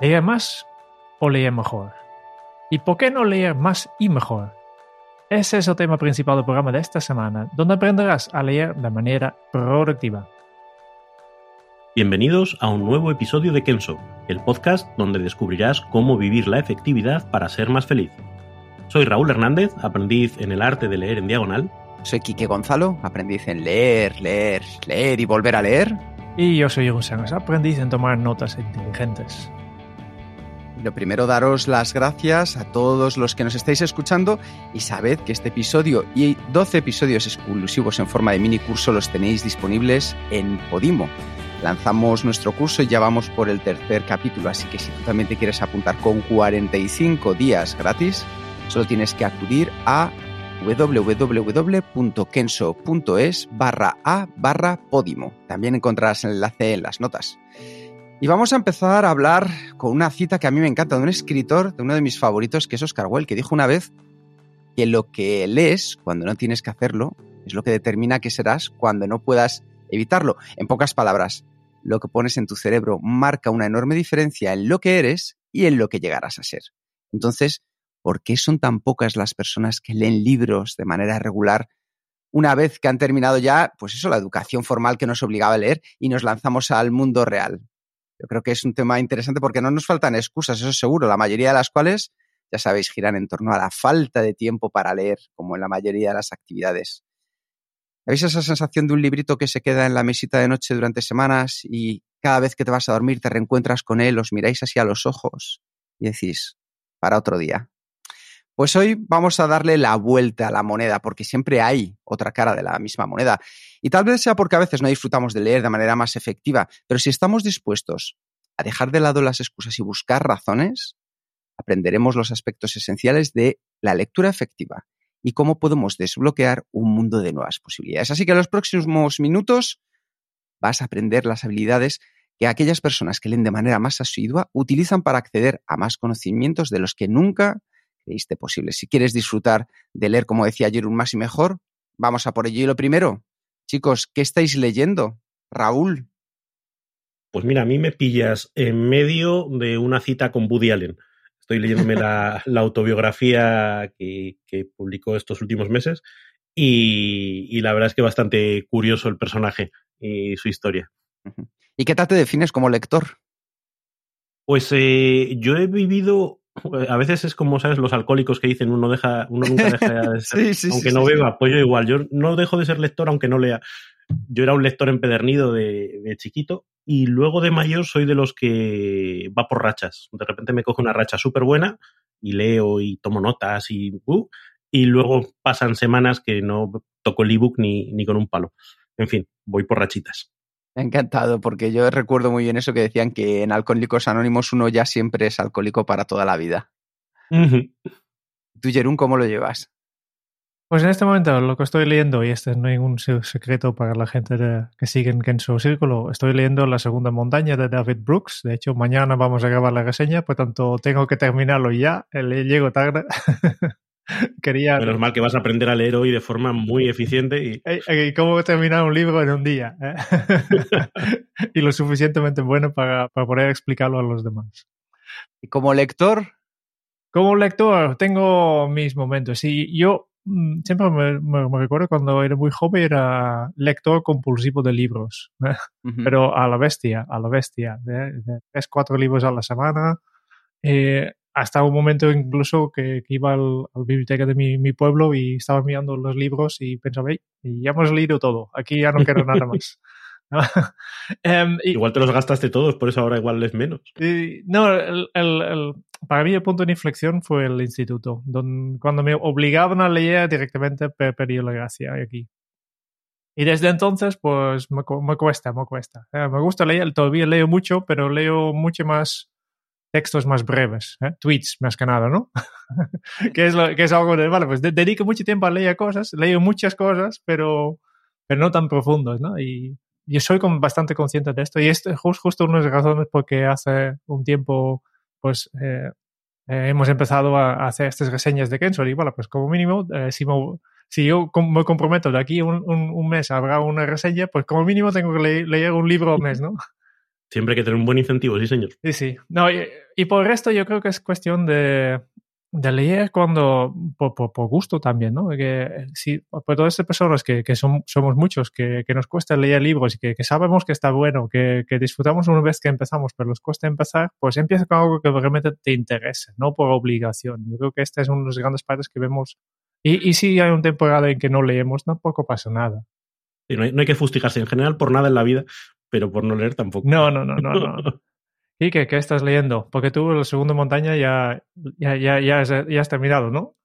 ¿Leer más o leer mejor? ¿Y por qué no leer más y mejor? Ese es el tema principal del programa de esta semana, donde aprenderás a leer de manera productiva. Bienvenidos a un nuevo episodio de Kenso, el podcast donde descubrirás cómo vivir la efectividad para ser más feliz. Soy Raúl Hernández, aprendiz en el arte de leer en diagonal. Soy Quique Gonzalo, aprendiz en leer, leer, leer y volver a leer. Y yo soy Sánchez, aprendiz en tomar notas inteligentes. Lo primero, daros las gracias a todos los que nos estáis escuchando y sabed que este episodio y 12 episodios exclusivos en forma de mini curso los tenéis disponibles en Podimo. Lanzamos nuestro curso y ya vamos por el tercer capítulo, así que si tú también te quieres apuntar con 45 días gratis, solo tienes que acudir a www.kenso.es barra a barra Podimo. También encontrarás el enlace en las notas. Y vamos a empezar a hablar con una cita que a mí me encanta, de un escritor, de uno de mis favoritos, que es Oscar Wilde, que dijo una vez que lo que lees cuando no tienes que hacerlo es lo que determina qué serás cuando no puedas evitarlo. En pocas palabras, lo que pones en tu cerebro marca una enorme diferencia en lo que eres y en lo que llegarás a ser. Entonces, ¿por qué son tan pocas las personas que leen libros de manera regular una vez que han terminado ya, pues eso, la educación formal que nos obligaba a leer y nos lanzamos al mundo real? Yo creo que es un tema interesante porque no nos faltan excusas, eso es seguro, la mayoría de las cuales, ya sabéis, giran en torno a la falta de tiempo para leer, como en la mayoría de las actividades. ¿Habéis esa sensación de un librito que se queda en la mesita de noche durante semanas y cada vez que te vas a dormir te reencuentras con él, os miráis así a los ojos y decís, para otro día? Pues hoy vamos a darle la vuelta a la moneda, porque siempre hay otra cara de la misma moneda. Y tal vez sea porque a veces no disfrutamos de leer de manera más efectiva, pero si estamos dispuestos a dejar de lado las excusas y buscar razones, aprenderemos los aspectos esenciales de la lectura efectiva y cómo podemos desbloquear un mundo de nuevas posibilidades. Así que en los próximos minutos vas a aprender las habilidades que aquellas personas que leen de manera más asidua utilizan para acceder a más conocimientos de los que nunca creíste posible. Si quieres disfrutar de leer, como decía ayer, un más y mejor, vamos a por ello. Y lo primero, chicos, ¿qué estáis leyendo? Raúl. Pues mira, a mí me pillas en medio de una cita con Woody Allen. Estoy leyéndome la, la autobiografía que, que, publicó estos últimos meses y, y, la verdad es que bastante curioso el personaje y su historia. ¿Y qué tal te defines como lector? Pues eh, yo he vivido a veces es como, ¿sabes? Los alcohólicos que dicen uno, deja, uno nunca deja de ser, sí, sí, aunque sí, no beba, pues yo igual, yo no dejo de ser lector aunque no lea. Yo era un lector empedernido de, de, chiquito y luego de mayor soy de los que va por rachas. De repente me coge una racha súper buena y leo y tomo notas y, uh, y luego pasan semanas que no toco el ebook ni, ni con un palo. En fin, voy por rachitas. Encantado, porque yo recuerdo muy bien eso que decían que en Alcohólicos Anónimos uno ya siempre es alcohólico para toda la vida. Uh -huh. ¿Tú, Jerún, cómo lo llevas? Pues en este momento lo que estoy leyendo, y este no es ningún secreto para la gente de, que sigue en Kenso Círculo, estoy leyendo La Segunda Montaña de David Brooks. De hecho, mañana vamos a grabar la reseña, por tanto tengo que terminarlo ya. Llego tarde. Quería... Menos mal que vas a aprender a leer hoy de forma muy eficiente. Y, ¿Y cómo terminar un libro en un día? ¿eh? y lo suficientemente bueno para, para, poder explicarlo a los demás. ¿Y como lector? Como lector tengo mis momentos. Y yo mm, siempre me, me, me recuerdo cuando era muy joven era lector compulsivo de libros. ¿eh? Uh -huh. Pero a la bestia, a la bestia. De tres, cuatro libros a la semana. Eh, hasta un momento incluso que, que iba al, a la biblioteca de mi, mi, pueblo y estaba mirando los libros y pensaba, hey, ya hemos leído todo, aquí ya no quiero nada más. um, y, igual te los gastaste todos, por eso ahora igual lees menos. Y, no, el, el, el, para mí el punto de inflexión fue el instituto, donde, cuando me obligaban a leer directamente perdí la gracia aquí. Y desde entonces, pues me, cuesta, me cuesta. Eh, me gusta leer, todavía leo mucho, pero leo mucho más textos más breves, ¿eh? tweets más que nada, ¿no? que, es lo, que es algo de, vale, pues dedico mucho tiempo a leer cosas, leo muchas cosas, pero, pero no tan profundos, ¿no? Y yo soy bastante consciente de esto y es justo una de las razones porque hace un tiempo, pues, eh, eh, hemos empezado a, hacer estas reseñas de Kensor y, bueno, pues como mínimo, si, si yo me comprometo de aquí un, un, mes habrá una reseña, pues como mínimo tengo que leer un libro al mes, ¿no? Siempre hay que tener un buen incentivo, sí, señor. Sí, sí. No, y, por el resto yo creo que es cuestión de, de leer cuando, por, por, gusto también, ¿no? Que si, por todas estas personas que, que son, somos muchos, que, que, nos cuesta leer libros y que, que sabemos que está bueno, que, que, disfrutamos una vez que empezamos, pero nos cuesta empezar, pues empieza con algo que realmente te interese, no por obligación. Yo creo que este es uno de los grandes partes que vemos. Y, y si hay un temporada en que no leemos, tampoco pasa nada. no, hay, no hay que fustigarse en general por nada en la vida, pero por no leer tampoco. No, no, no, no, no. ¿Y qué, qué estás leyendo? Porque tú la segunda montaña ya, ya, ya, ya, has, ya has terminado, ¿no?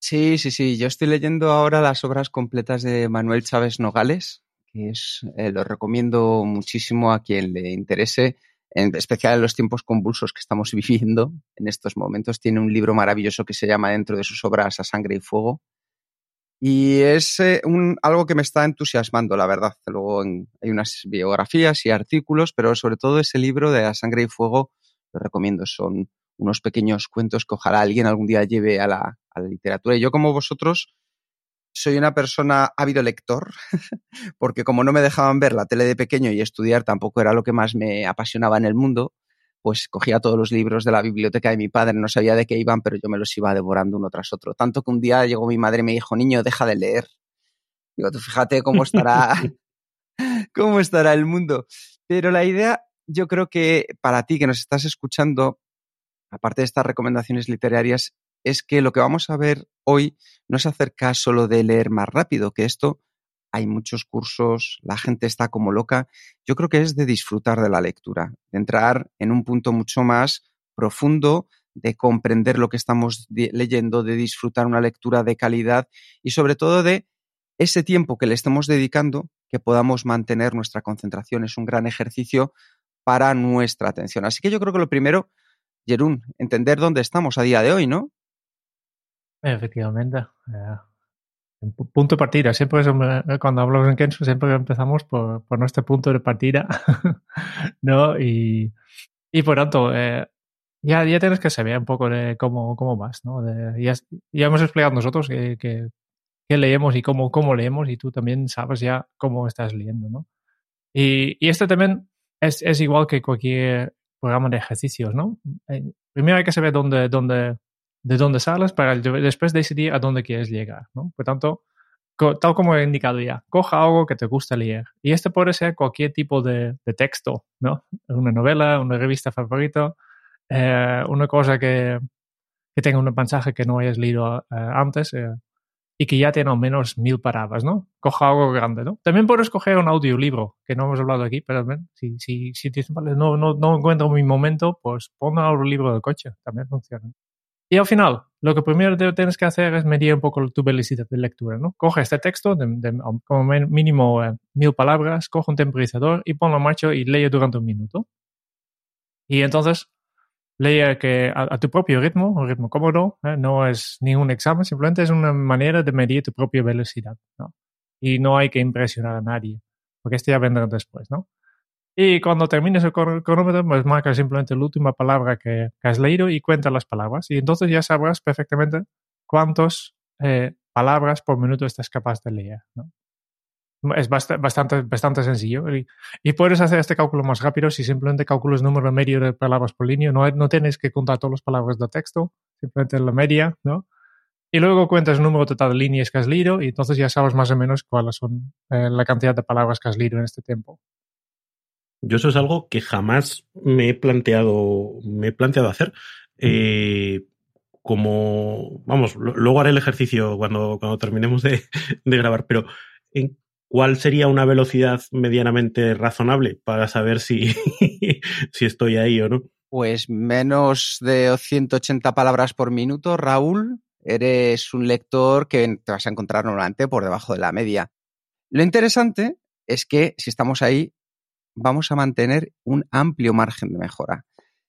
Sí, sí, sí. Yo estoy leyendo ahora las obras completas de Manuel Chávez Nogales, que es, eh, lo recomiendo muchísimo a quien le interese, en especial en los tiempos convulsos que estamos viviendo en estos momentos. Tiene un libro maravilloso que se llama dentro de sus obras A Sangre y Fuego, y es eh, un, algo que me está entusiasmando, la verdad. Luego hay unas biografías y artículos, pero sobre todo ese libro de La sangre y fuego lo recomiendo. Son unos pequeños cuentos que ojalá alguien algún día lleve a la, a la literatura. Y yo como vosotros soy una persona ávido lector, porque como no me dejaban ver la tele de pequeño y estudiar tampoco era lo que más me apasionaba en el mundo, pues cogía todos los libros de la biblioteca de mi padre, no sabía de qué iban, pero yo me los iba devorando uno tras otro. Tanto que un día llegó mi madre y me dijo, niño, deja de leer. Digo, tú fíjate cómo estará, cómo estará el mundo. Pero la idea, yo creo que para ti que nos estás escuchando, aparte de estas recomendaciones literarias, es que lo que vamos a ver hoy no es acerca solo de leer más rápido, que esto hay muchos cursos, la gente está como loca. Yo creo que es de disfrutar de la lectura, de entrar en un punto mucho más profundo, de comprender lo que estamos leyendo, de disfrutar una lectura de calidad y sobre todo de ese tiempo que le estemos dedicando, que podamos mantener nuestra concentración. Es un gran ejercicio para nuestra atención. Así que yo creo que lo primero, Jerún, entender dónde estamos a día de hoy, ¿no? Efectivamente. Punto de partida. Siempre cuando hablamos en Kensu, siempre empezamos por, por nuestro punto de partida, ¿no? Y, y por tanto, eh, ya, ya tienes que saber un poco de cómo, cómo vas, ¿no? De, ya, ya, hemos explicado nosotros que, que, leemos y cómo, cómo leemos y tú también sabes ya cómo estás leyendo, ¿no? Y, y este también es, es igual que cualquier programa de ejercicios, ¿no? Eh, primero hay que saber dónde, dónde, de dónde sales para después decidir a dónde quieres llegar. ¿no? Por tanto, tal como he indicado ya, coja algo que te gusta leer. Y este puede ser cualquier tipo de, texto, ¿no? Una novela, una revista favorita, eh, una cosa que, que, tenga un mensaje que no hayas leído eh, antes eh, y que ya tiene al menos mil palabras, ¿no? Coja algo grande, ¿no? También puedes coger un audiolibro, que no hemos hablado aquí, pero si, si, si no, no, no encuentro mi momento, pues pon un audiolibro del coche, también funciona. Y al final, lo que primero tienes que hacer es medir un poco tu velocidad de lectura, ¿no? Coge este texto de, como mínimo eh, mil palabras, coge un temporizador y ponlo en marcha y lee durante un minuto. Y entonces lee que a, tu propio ritmo, un ritmo cómodo, ¿eh? no es ningún examen, simplemente es una manera de medir tu propia velocidad, ¿no? Y no hay que impresionar a nadie, porque este ya vendrá después, ¿no? Y cuando termines el cronómetro, pues marca simplemente la última palabra que, has leído y cuenta las palabras. Y entonces ya sabrás perfectamente cuántas eh, palabras por minuto estás capaz de leer. ¿no? Es bastante, bastante sencillo. Y, puedes hacer este cálculo más rápido si simplemente calculas número medio de palabras por línea. No, no tienes que contar todas las palabras de texto, simplemente la media, ¿no? Y luego cuentas el número total de líneas que has leído y entonces ya sabes más o menos cuáles son eh, la cantidad de palabras que has leído en este tiempo. Yo eso es algo que jamás me he planteado, me he planteado hacer. Eh, como, vamos, luego haré el ejercicio cuando, cuando terminemos de, grabar, pero ¿en ¿cuál sería una velocidad medianamente razonable para saber si, si estoy ahí o no? Pues menos de 180 palabras por minuto, Raúl. Eres un lector que te vas a encontrar normalmente por debajo de la media. Lo interesante es que si estamos ahí, vamos a mantener un amplio margen de mejora.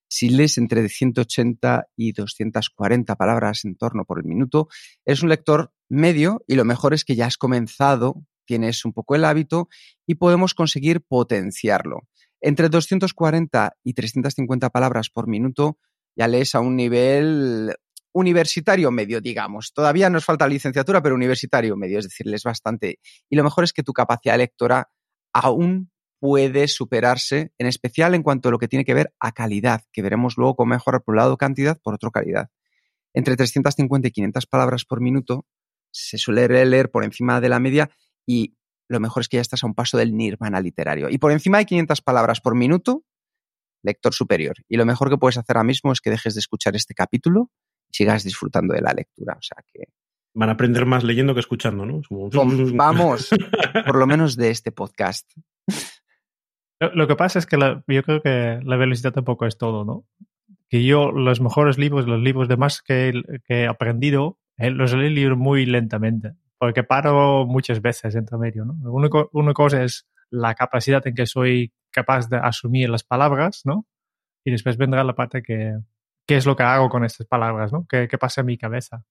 Si lees entre 180 y 240 palabras en torno por el minuto, es un lector medio y lo mejor es que ya has comenzado, tienes un poco el hábito y podemos conseguir potenciarlo. Entre 240 y 350 palabras por minuto ya lees a un nivel universitario medio, digamos. Todavía nos falta licenciatura, pero universitario medio, es decir, lees bastante. Y lo mejor es que tu capacidad lectora aún puede superarse, en especial en cuanto a lo que tiene que ver a calidad, que veremos luego cómo mejorar por un lado cantidad, por otro calidad. Entre 350 y 500 palabras por minuto se suele leer por encima de la media y lo mejor es que ya estás a un paso del nirvana literario. Y por encima de 500 palabras por minuto, lector superior. Y lo mejor que puedes hacer ahora mismo es que dejes de escuchar este capítulo y sigas disfrutando de la lectura. O sea que... Van a aprender más leyendo que escuchando, ¿no? Vamos, por lo menos de este podcast. Lo que pasa es que yo creo que la velocidad tampoco es todo, ¿no? Que yo los mejores libros, los libros de más que, he aprendido, eh, los leído muy lentamente, porque paro muchas veces entre medio, ¿no? Una, cosa es la capacidad en que soy capaz de asumir las palabras, ¿no? Y después vendrá la parte que, qué es lo que hago con estas palabras, ¿no? ¿Qué, pasa en mi cabeza?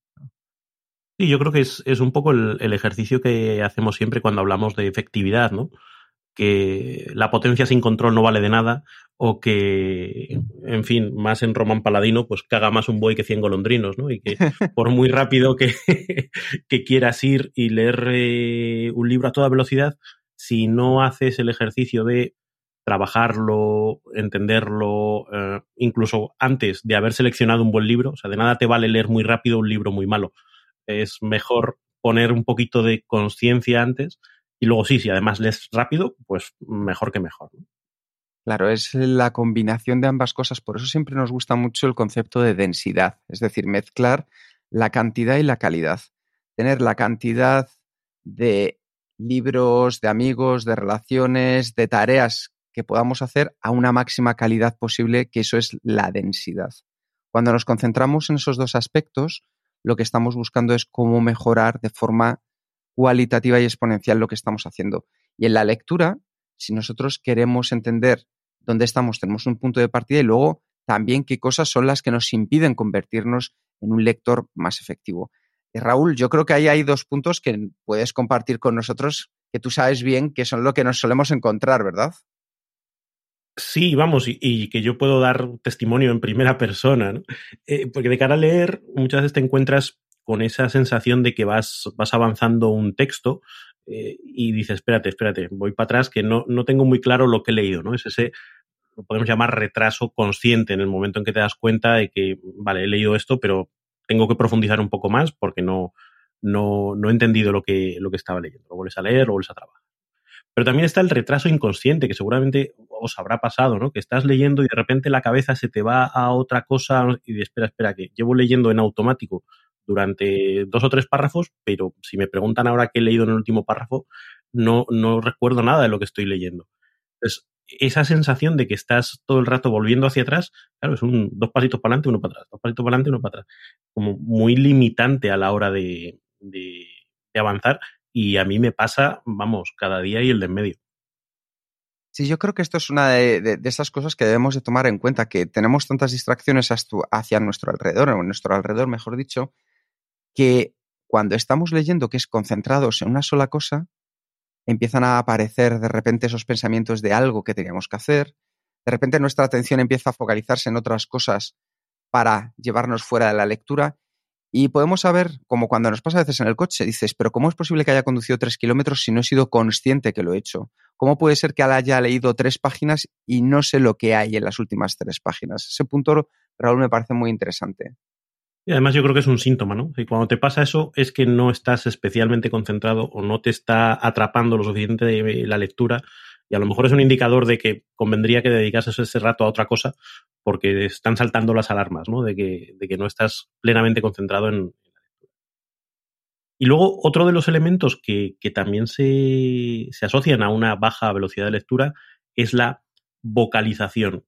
Sí, yo creo que es, un poco el, ejercicio que hacemos siempre cuando hablamos de efectividad, ¿no? Que la potencia sin control no vale de nada o que, en fin, más en Roman Paladino, pues caga más un buey que cien golondrinos, ¿no? Y que por muy rápido que, que quieras ir y leer eh, un libro a toda velocidad, si no haces el ejercicio de trabajarlo, entenderlo, eh, incluso antes de haber seleccionado un buen libro, o sea, de nada te vale leer muy rápido un libro muy malo. Es mejor poner un poquito de conciencia antes y luego sí, si además lees rápido, pues mejor que mejor. Claro, es la combinación de ambas cosas. Por eso siempre nos gusta mucho el concepto de densidad, es decir, mezclar la cantidad y la calidad. Tener la cantidad de libros, de amigos, de relaciones, de tareas que podamos hacer a una máxima calidad posible, que eso es la densidad. Cuando nos concentramos en esos dos aspectos, lo que estamos buscando es cómo mejorar de forma cualitativa y exponencial lo que estamos haciendo. Y en la lectura, si nosotros queremos entender dónde estamos, tenemos un punto de partida y luego también qué cosas son las que nos impiden convertirnos en un lector más efectivo. Y Raúl, yo creo que ahí hay dos puntos que puedes compartir con nosotros que tú sabes bien que son lo que nos solemos encontrar, ¿verdad? Sí, vamos, y, que yo puedo dar testimonio en primera persona, ¿no? Eh, porque de cara a leer muchas veces te encuentras con esa sensación de que vas, vas avanzando un texto eh, y dices, espérate, espérate, voy para atrás, que no, no tengo muy claro lo que he leído, ¿no? Es ese, lo podemos llamar retraso consciente en el momento en que te das cuenta de que, vale, he leído esto, pero tengo que profundizar un poco más porque no, no, no he entendido lo que, lo que estaba leyendo. Lo vuelves a leer, lo vuelves a trabajar. Pero también está el retraso inconsciente, que seguramente os habrá pasado, ¿no? Que estás leyendo y de repente la cabeza se te va a otra cosa y de, espera, espera, que llevo leyendo en automático durante dos o tres párrafos, pero si me preguntan ahora qué he leído en el último párrafo, no, no recuerdo nada de lo que estoy leyendo. Entonces, esa sensación de que estás todo el rato volviendo hacia atrás, claro, es un dos pasitos para adelante, uno para atrás, dos pasitos para adelante, uno para atrás. Como muy limitante a la hora de, de, avanzar. Y a mí me pasa, vamos, cada día y el de en medio. Sí, yo creo que esto es una de, de, esas cosas que debemos de tomar en cuenta, que tenemos tantas distracciones hacia nuestro alrededor, o nuestro alrededor, mejor dicho, que cuando estamos leyendo que es concentrados en una sola cosa, empiezan a aparecer de repente esos pensamientos de algo que teníamos que hacer, de repente nuestra atención empieza a focalizarse en otras cosas para llevarnos fuera de la lectura y podemos saber, como cuando nos pasa a veces en el coche, dices, pero ¿cómo es posible que haya conducido tres kilómetros si no he sido consciente que lo he hecho? ¿Cómo puede ser que haya leído tres páginas y no sé lo que hay en las últimas tres páginas? Ese punto, Raúl, me parece muy interesante. Y además yo creo que es un síntoma, ¿no? Y cuando te pasa eso es que no estás especialmente concentrado o no te está atrapando lo suficiente de la lectura y a lo mejor es un indicador de que convendría que dedicases ese rato a otra cosa porque están saltando las alarmas, ¿no? De que, de que no estás plenamente concentrado en, la lectura. Y luego otro de los elementos que, que también se, se asocian a una baja velocidad de lectura es la vocalización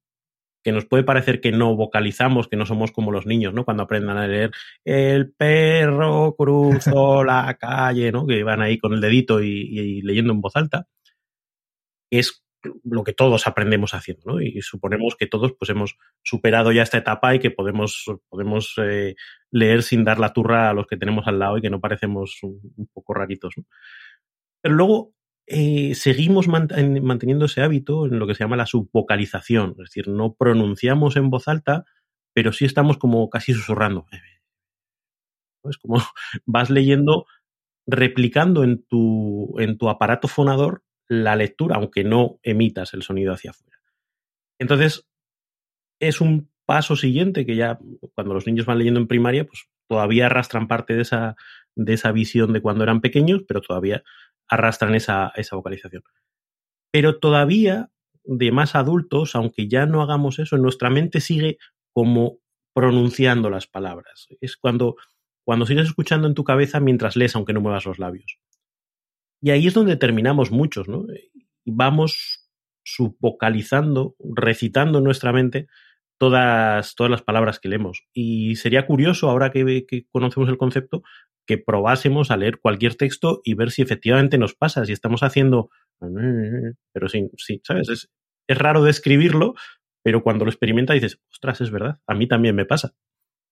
que nos puede parecer que no vocalizamos, que no somos como los niños, ¿no? Cuando aprendan a leer el perro cruzó la calle, ¿no? Que van ahí con el dedito y, leyendo en voz alta. Es lo que todos aprendemos haciendo, ¿no? Y suponemos que todos pues hemos superado ya esta etapa y que podemos, podemos eh, leer sin dar la turra a los que tenemos al lado y que no parecemos un, poco raritos, ¿no? Pero luego eh, seguimos manteniendo ese hábito en lo que se llama la subvocalización, es decir, no pronunciamos en voz alta, pero sí estamos como casi susurrando. Es como vas leyendo, replicando en tu, aparato fonador la lectura, aunque no emitas el sonido hacia afuera. Entonces, es un paso siguiente que ya cuando los niños van leyendo en primaria, pues todavía arrastran parte de esa visión de cuando eran pequeños, pero todavía arrastran esa, esa vocalización. Pero todavía de más adultos, aunque ya no hagamos eso, nuestra mente sigue como pronunciando las palabras. Es cuando, cuando sigues escuchando en tu cabeza mientras lees, aunque no muevas los labios. Y ahí es donde terminamos muchos, ¿no? Y vamos subvocalizando, recitando en nuestra mente todas, todas las palabras que leemos. Y sería curioso, ahora que, que, conocemos el concepto, que probásemos a leer cualquier texto y ver si efectivamente nos pasa, si estamos haciendo... Pero sí, sí ¿sabes? Es, es raro describirlo, pero cuando lo experimenta dices, ostras, es verdad, a mí también me pasa.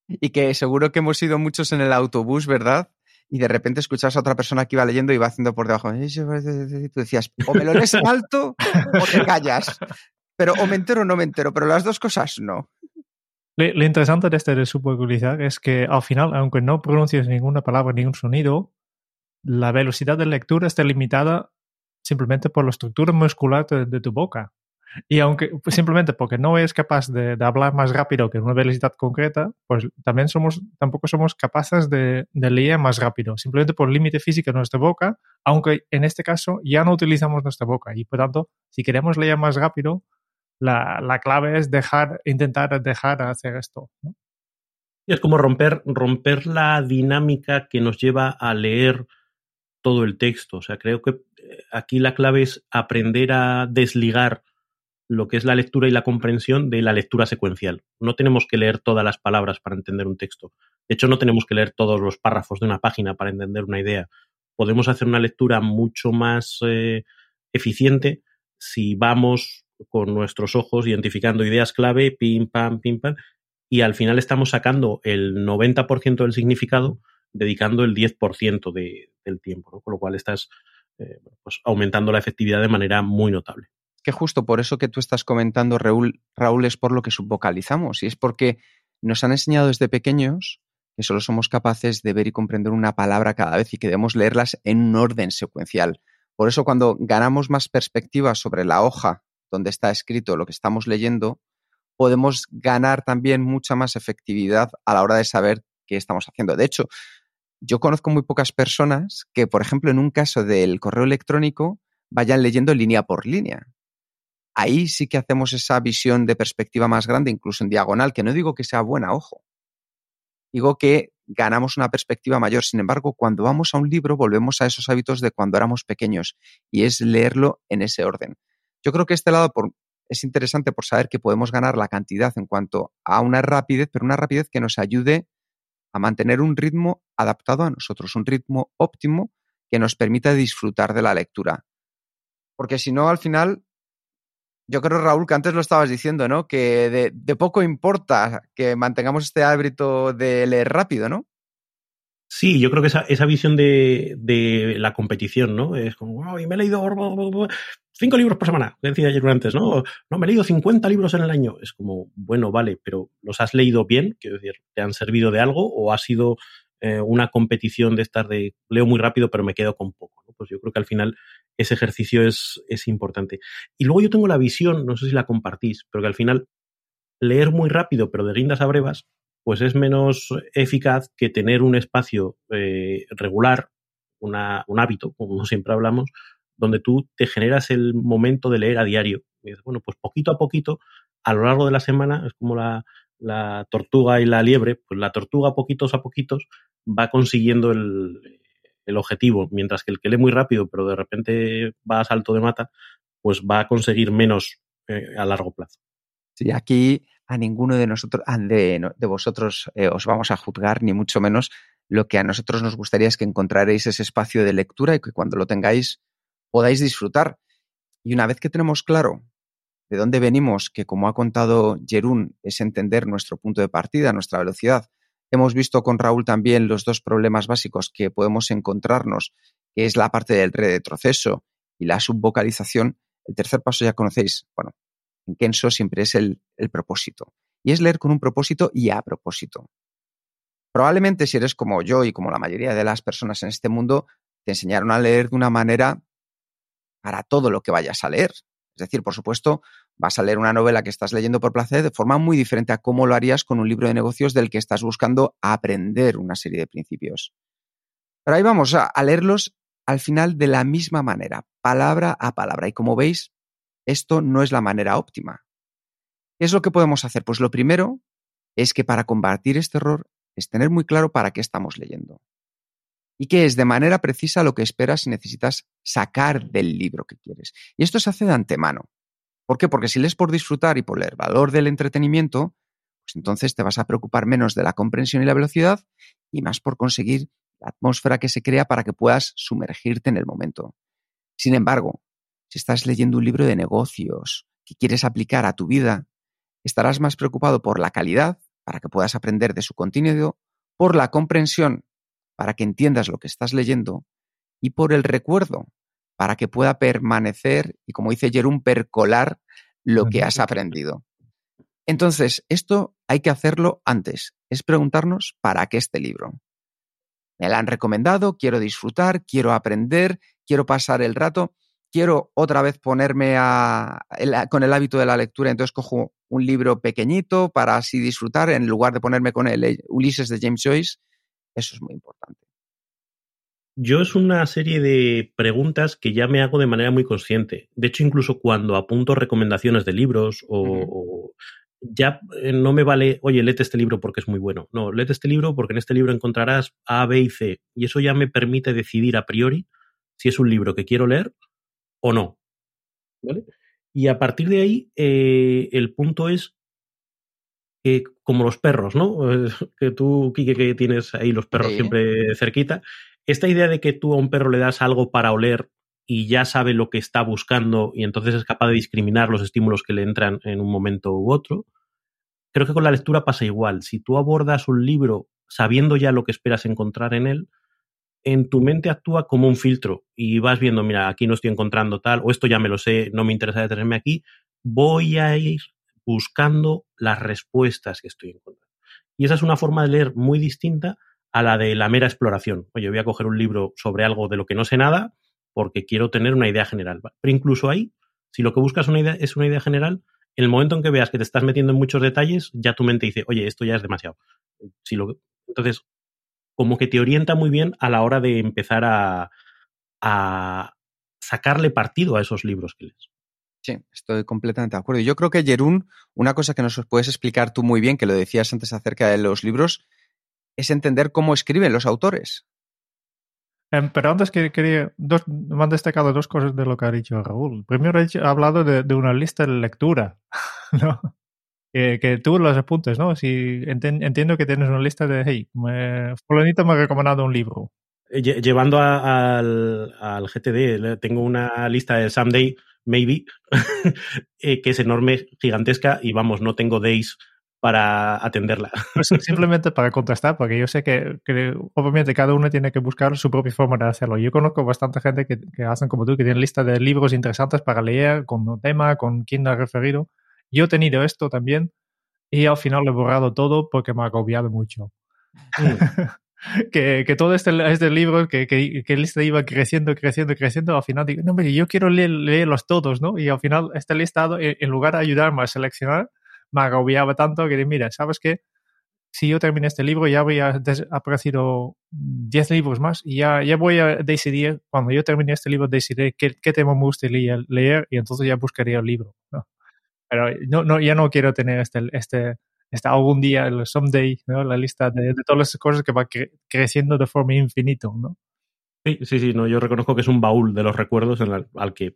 Y que seguro que hemos ido muchos en el autobús, ¿verdad? Y de repente escuchas a otra persona que iba leyendo y va haciendo por debajo. Y tú decías, o me lo lees alto o te callas. Pero o me entero o no me entero, pero las dos cosas no. Lo, interesante de este de es que al final, aunque no pronuncies ninguna palabra, ningún sonido, la velocidad de lectura está limitada simplemente por la estructura muscular de, tu boca. Y aunque pues, simplemente porque no es capaz de, hablar más rápido que una velocidad concreta, pues también somos, tampoco somos capaces de, de leer más rápido, simplemente por límite físico de nuestra boca, aunque en este caso ya no utilizamos nuestra boca. Y por tanto, si queremos leer más rápido, la, la clave es dejar, intentar dejar de hacer esto. Y es como romper, romper la dinámica que nos lleva a leer todo el texto. O sea, creo que eh, aquí la clave es aprender a desligar lo que es la lectura y la comprensión de la lectura secuencial. No tenemos que leer todas las palabras para entender un texto. De hecho, no tenemos que leer todos los párrafos de una página para entender una idea. Podemos hacer una lectura mucho más eh, eficiente si vamos con nuestros ojos identificando ideas clave, pim, pam, pim, pam, y al final estamos sacando el 90% del significado dedicando el 10% de, del tiempo, con lo cual estás eh, pues aumentando la efectividad de manera muy notable. Que justo por eso que tú estás comentando, Raúl, Raúl, es por lo que subvocalizamos y es porque nos han enseñado desde pequeños que solo somos capaces de ver y comprender una palabra cada vez y que debemos leerlas en un orden secuencial. Por eso cuando ganamos más perspectiva sobre la hoja donde está escrito lo que estamos leyendo, podemos ganar también mucha más efectividad a la hora de saber qué estamos haciendo. De hecho, yo conozco muy pocas personas que, por ejemplo, en un caso del correo electrónico, vayan leyendo línea por línea. Ahí sí que hacemos esa visión de perspectiva más grande, incluso en diagonal, que no digo que sea buena, ojo. Digo que ganamos una perspectiva mayor. Sin embargo, cuando vamos a un libro, volvemos a esos hábitos de cuando éramos pequeños, y es leerlo en ese orden. Yo creo que este lado es interesante por saber que podemos ganar la cantidad en cuanto a una rapidez, pero una rapidez que nos ayude a mantener un ritmo adaptado a nosotros, un ritmo óptimo que nos permita disfrutar de la lectura. Porque si no, al final, yo creo, Raúl, que antes lo estabas diciendo, ¿no? Que de poco importa que mantengamos este hábito de leer rápido, ¿no? Sí, yo creo que esa, esa visión de, de, la competición, ¿no? Es como, wow, y me he leído cinco libros por semana, decía ayer antes, ¿no? No, me he leído 50 libros en el año. Es como, bueno, vale, pero ¿los has leído bien? Quiero decir, ¿te han servido de algo o ha sido eh, una competición de estar de leo muy rápido pero me quedo con poco? Pues yo creo que al final ese ejercicio es, es importante. Y luego yo tengo la visión, no sé si la compartís, pero que al final leer muy rápido pero de guindas a brevas pues es menos eficaz que tener un espacio eh, regular, un hábito, como siempre hablamos, donde tú te generas el momento de leer a diario. Y dices, bueno, pues poquito a poquito, a lo largo de la semana, es como la, la tortuga y la liebre, pues la tortuga poquitos a poquitos va consiguiendo el, el objetivo, mientras que el que lee muy rápido, pero de repente va a salto de mata, pues va a conseguir menos eh, a largo plazo. Sí, aquí a ninguno de nosotros, de, de vosotros eh, os vamos a juzgar, ni mucho menos. Lo que a nosotros nos gustaría es que encontraréis ese espacio de lectura y que cuando lo tengáis podáis disfrutar. Y una vez que tenemos claro de dónde venimos, que como ha contado Jerún, es entender nuestro punto de partida, nuestra velocidad. Hemos visto con Raúl también los dos problemas básicos que podemos encontrarnos, que es la parte del retroceso y la subvocalización. El tercer paso ya conocéis, bueno, en Kenso siempre es el, el propósito. Y es leer con un propósito y a propósito. Probablemente si eres como yo y como la mayoría de las personas en este mundo, te enseñaron a leer de una manera para todo lo que vayas a leer. Es decir, por supuesto, vas a leer una novela que estás leyendo por placer de forma muy diferente a cómo lo harías con un libro de negocios del que estás buscando aprender una serie de principios. Pero ahí vamos a, leerlos al final de la misma manera, palabra a palabra. Y como veis, esto no es la manera óptima. ¿Qué es lo que podemos hacer? Pues lo primero es que para combatir este error es tener muy claro para qué estamos leyendo. Y que es de manera precisa lo que esperas y necesitas sacar del libro que quieres. Y esto se hace de antemano. ¿Por qué? Porque si lees por disfrutar y por el valor del entretenimiento, pues entonces te vas a preocupar menos de la comprensión y la velocidad y más por conseguir la atmósfera que se crea para que puedas sumergirte en el momento. Sin embargo, si estás leyendo un libro de negocios que quieres aplicar a tu vida, estarás más preocupado por la calidad, para que puedas aprender de su contenido, por la comprensión, para que entiendas lo que estás leyendo, y por el recuerdo, para que pueda permanecer y, como dice Jerón, percolar lo que has aprendido. Entonces, esto hay que hacerlo antes. Es preguntarnos para qué este libro. Me la han recomendado, quiero disfrutar, quiero aprender, quiero pasar el rato, quiero otra vez ponerme con el hábito de la lectura, entonces cojo un libro pequeñito para así disfrutar en lugar de ponerme con el Ulises de James Joyce. Eso es muy importante. Yo es una serie de preguntas que ya me hago de manera muy consciente. De hecho, incluso cuando apunto recomendaciones de libros o, ya eh, no me vale, oye, léete este libro porque es muy bueno. No, léete este libro porque en este libro encontrarás A, B y C. Y eso ya me permite decidir a priori si es un libro que quiero leer o no. ¿Vale? Y a partir de ahí, eh, el punto es que, como los perros, ¿no? que tú, Kike, que tienes ahí los perros siempre cerquita, esta idea de que tú a un perro le das algo para oler y ya sabe lo que está buscando y entonces es capaz de discriminar los estímulos que le entran en un momento u otro, creo que con la lectura pasa igual. Si tú abordas un libro sabiendo ya lo que esperas encontrar en él, en tu mente actúa como un filtro y vas viendo, mira, aquí no estoy encontrando tal, o esto ya me lo sé, no me interesa detenerme aquí, voy a ir buscando las respuestas que estoy encontrando. Y esa es una forma de leer muy distinta a la de la mera exploración. Oye, voy a coger un libro sobre algo de lo que no sé nada porque quiero tener una idea general. Pero incluso ahí, si lo que buscas una idea, es una idea general, en el momento en que veas que te estás metiendo en muchos detalles, ya tu mente dice, oye, esto ya es demasiado. Si lo, entonces, como que te orienta muy bien a la hora de empezar a, a sacarle partido a esos libros que lees. Sí, estoy completamente de acuerdo. Yo creo que, Jerún, una cosa que nos puedes explicar tú muy bien, que lo decías antes acerca de los libros, es entender cómo escriben los autores. Em, pero antes que quería, dos, me han destacado dos cosas de lo que ha dicho Raúl. Primero ha hablado de, una lista de lectura, ¿no? Que, tú los apuntes, ¿no? Si entiendo que tienes una lista de, hey, me, me ha recomendado un libro. Eh, llevando al, al, GTD, tengo una lista de Someday, Maybe, eh, que es enorme, gigantesca, y vamos, no tengo days para atenderla. Pues simplemente para contestar, porque yo sé que, obviamente cada uno tiene que buscar su propia forma de hacerlo. Yo conozco bastante gente que, que hacen como tú, que tienen lista de libros interesantes para leer, con un tema, con quién ha referido. Yo he tenido esto también y al final lo he borrado todo porque me ha agobiado mucho. Mm. que, que, todo este, este libro, que, que, que lista iba creciendo, creciendo, creciendo, al final digo, no, hombre, yo quiero leer, leerlos todos, ¿no? Y al final este listado, en lugar de ayudarme a seleccionar, me agobiaba tanto que, mira, ¿sabes qué? Si yo termino este libro, ya había aparecido 10 libros más y ya, ya voy a decidir, cuando yo termine este libro, decidiré qué, qué tema me gustaría leer y entonces ya buscaría el libro. ¿no? Pero no, no, ya no quiero tener este, este, este algún día, el someday, ¿no? la lista de, todas las cosas que va creciendo de forma infinita, ¿no? Sí, sí, sí, no, yo reconozco que es un baúl de los recuerdos en al que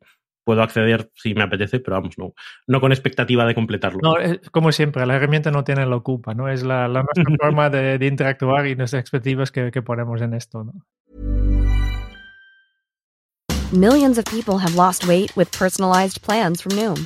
puedo acceder si me apetece, pero vamos, no, no con expectativa de completarlo. No, como siempre, la herramienta no tiene la ocupa, ¿no? Es la, la nuestra forma de, de, interactuar y nuestras expectativas que, que ponemos en esto, ¿no? Millions of people have lost weight with personalized plans from Noom,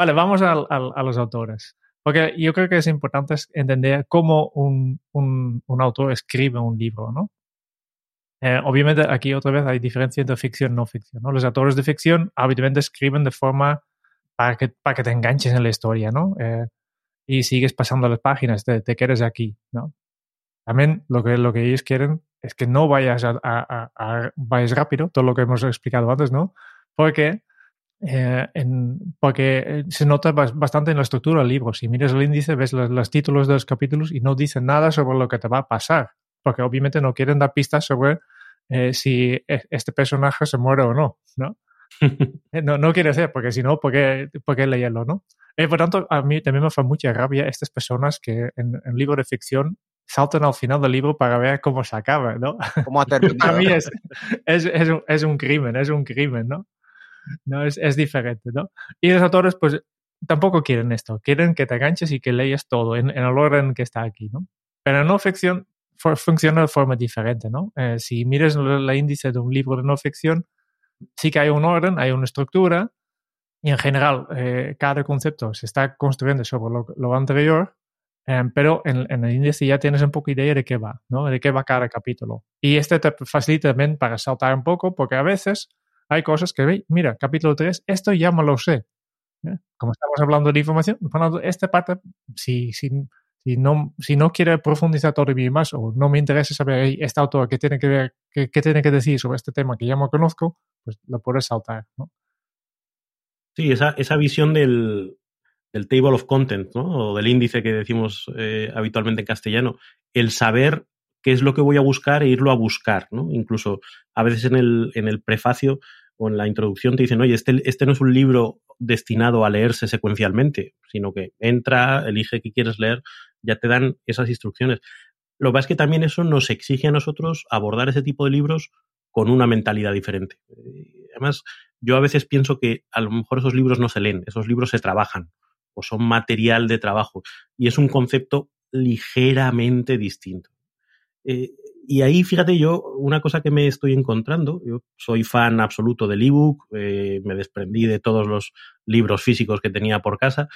Vale, vamos a, a, a, los autores. Porque yo creo que es importante entender cómo un, un, un autor escribe un libro, ¿no? Eh, obviamente aquí otra vez hay diferencia entre ficción y no ficción, ¿no? Los autores de ficción habitualmente escriben de forma para que, para que te enganches en la historia, ¿no? Eh, y sigues pasando las páginas, te, te, quedes aquí, ¿no? También lo que, lo que ellos quieren es que no vayas, a, a, a, vayas rápido, todo lo que hemos explicado antes, ¿no? Porque eh, en, porque se nota bastante en la estructura del libro. Si miras el índice, ves los, los, títulos de los capítulos y no dicen nada sobre lo que te va a pasar, porque obviamente no quieren dar pistas sobre eh, si este personaje se muere o no, ¿no? no, no quiere ser, porque si no, ¿por qué, por qué leerlo, no? Eh, por tanto, a mí también me hace mucha rabia estas personas que en, en libro de ficción saltan al final del libro para ver cómo se acaba, ¿no? ¿Cómo ha terminado? a mí es, es, es, un, es un crimen, es un crimen, ¿no? No es, es diferente, ¿no? Y los autores, pues, tampoco quieren esto, quieren que te enganches y que leas todo en, el orden que está aquí, ¿no? Pero no ficción funciona de forma diferente, ¿no? Eh, si miras el índice de un libro de no ficción, sí que hay un orden, hay una estructura, y en general eh, cada concepto se está construyendo sobre lo, lo anterior, eh, pero en, en, el índice ya tienes un poco idea de qué va, ¿no? De qué va cada capítulo. Y este te facilita también para saltar un poco, porque a veces hay cosas que, mira, capítulo 3, esto ya me lo sé. ¿eh? Como estamos hablando de información, esta parte, si, si, si, no, si no quiere profundizar todavía más o no me interesa saber este autor qué tiene que, ver, qué tiene que decir sobre este tema que ya me conozco, pues lo puedes saltar. ¿no? Sí, esa, esa visión del, del table of content, ¿no? o del índice que decimos eh, habitualmente en castellano, el saber qué es lo que voy a buscar e irlo a buscar, ¿no? Incluso a veces en el, en el prefacio o en la introducción te dicen, oye, este, este no es un libro destinado a leerse secuencialmente, sino que entra, elige qué quieres leer, ya te dan esas instrucciones. Lo que pasa es que también eso nos exige a nosotros abordar ese tipo de libros con una mentalidad diferente. Además, yo a veces pienso que a lo mejor esos libros no se leen, esos libros se trabajan o son material de trabajo y es un concepto ligeramente distinto. Eh, y ahí, fíjate, yo, una cosa que me estoy encontrando, yo soy fan absoluto del ebook, eh, me desprendí de todos los libros físicos que tenía por casa,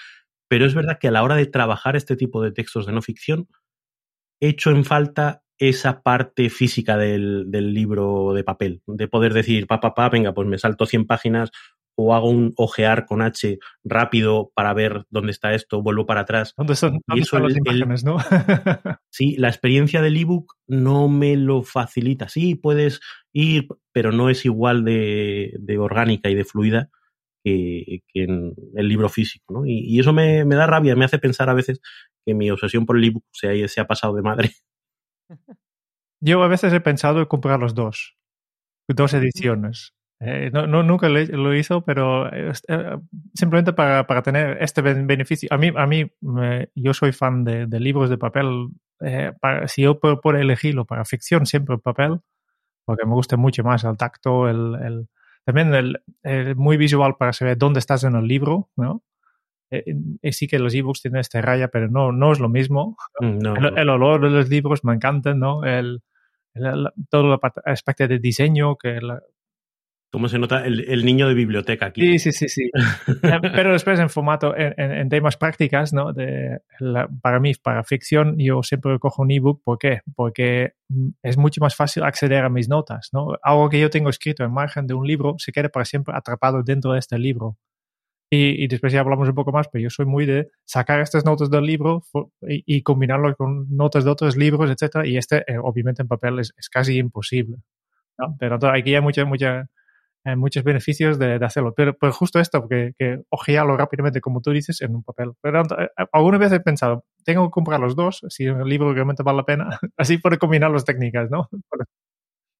pero es verdad que a la hora de trabajar este tipo de textos de no ficción, echo en falta esa parte física del, del libro de papel, de poder decir, pa, pa, pa, venga, pues me salto 100 páginas o hago un ojear con H rápido para ver dónde está esto, vuelvo para atrás. ¿Dónde son, dónde están las imágenes, no? sí, la experiencia del ebook no me lo facilita. Sí, puedes ir, pero no es igual de, de orgánica y de fluida que, que, en el libro físico, ¿no? Y, y eso me, me, da rabia, me hace pensar a veces que mi obsesión por el ebook se ha, se ha pasado de madre. Yo a veces he pensado en comprar los dos, dos ediciones. Eh, no, no, nunca lo, lo hizo, pero eh, simplemente para, para, tener este beneficio. A mí, a mí me, yo soy fan de, de, libros de papel. Eh, para, si yo puedo, puedo, elegirlo para ficción, siempre papel, porque me gusta mucho más el tacto, el, el también el, el, muy visual para saber dónde estás en el libro, ¿no? Eh, sí que los ebooks tienen esta raya, pero no, no es lo mismo. No, el, el, olor de los libros me encantan, ¿no? El, el, todo el aspecto de diseño, que la, ¿Cómo se nota el, niño de biblioteca aquí? Sí, sí, sí, sí. Pero después en formato, en, temas prácticas, ¿no? De para mí, para ficción, yo siempre cojo un ebook. ¿Por qué? Porque mm, es mucho más fácil acceder a mis notas, ¿no? Algo que yo tengo escrito en margen de un libro se queda para siempre atrapado dentro de este libro. Y, después ya hablamos un poco más, pero yo soy muy de sacar estas notas del libro y, combinarlo con notas de otros libros, etcétera. Y este, eh, obviamente, en papel es, casi imposible. ¿no? Pero aquí hay mucha, mucha eh, muchos beneficios de, hacerlo. Pero, pero, justo esto, que, que ojearlo rápidamente, como tú dices, en un papel. Pero eh, alguna vez he pensado, tengo que comprar los dos, si el libro realmente vale la pena, así por combinar las técnicas, ¿no?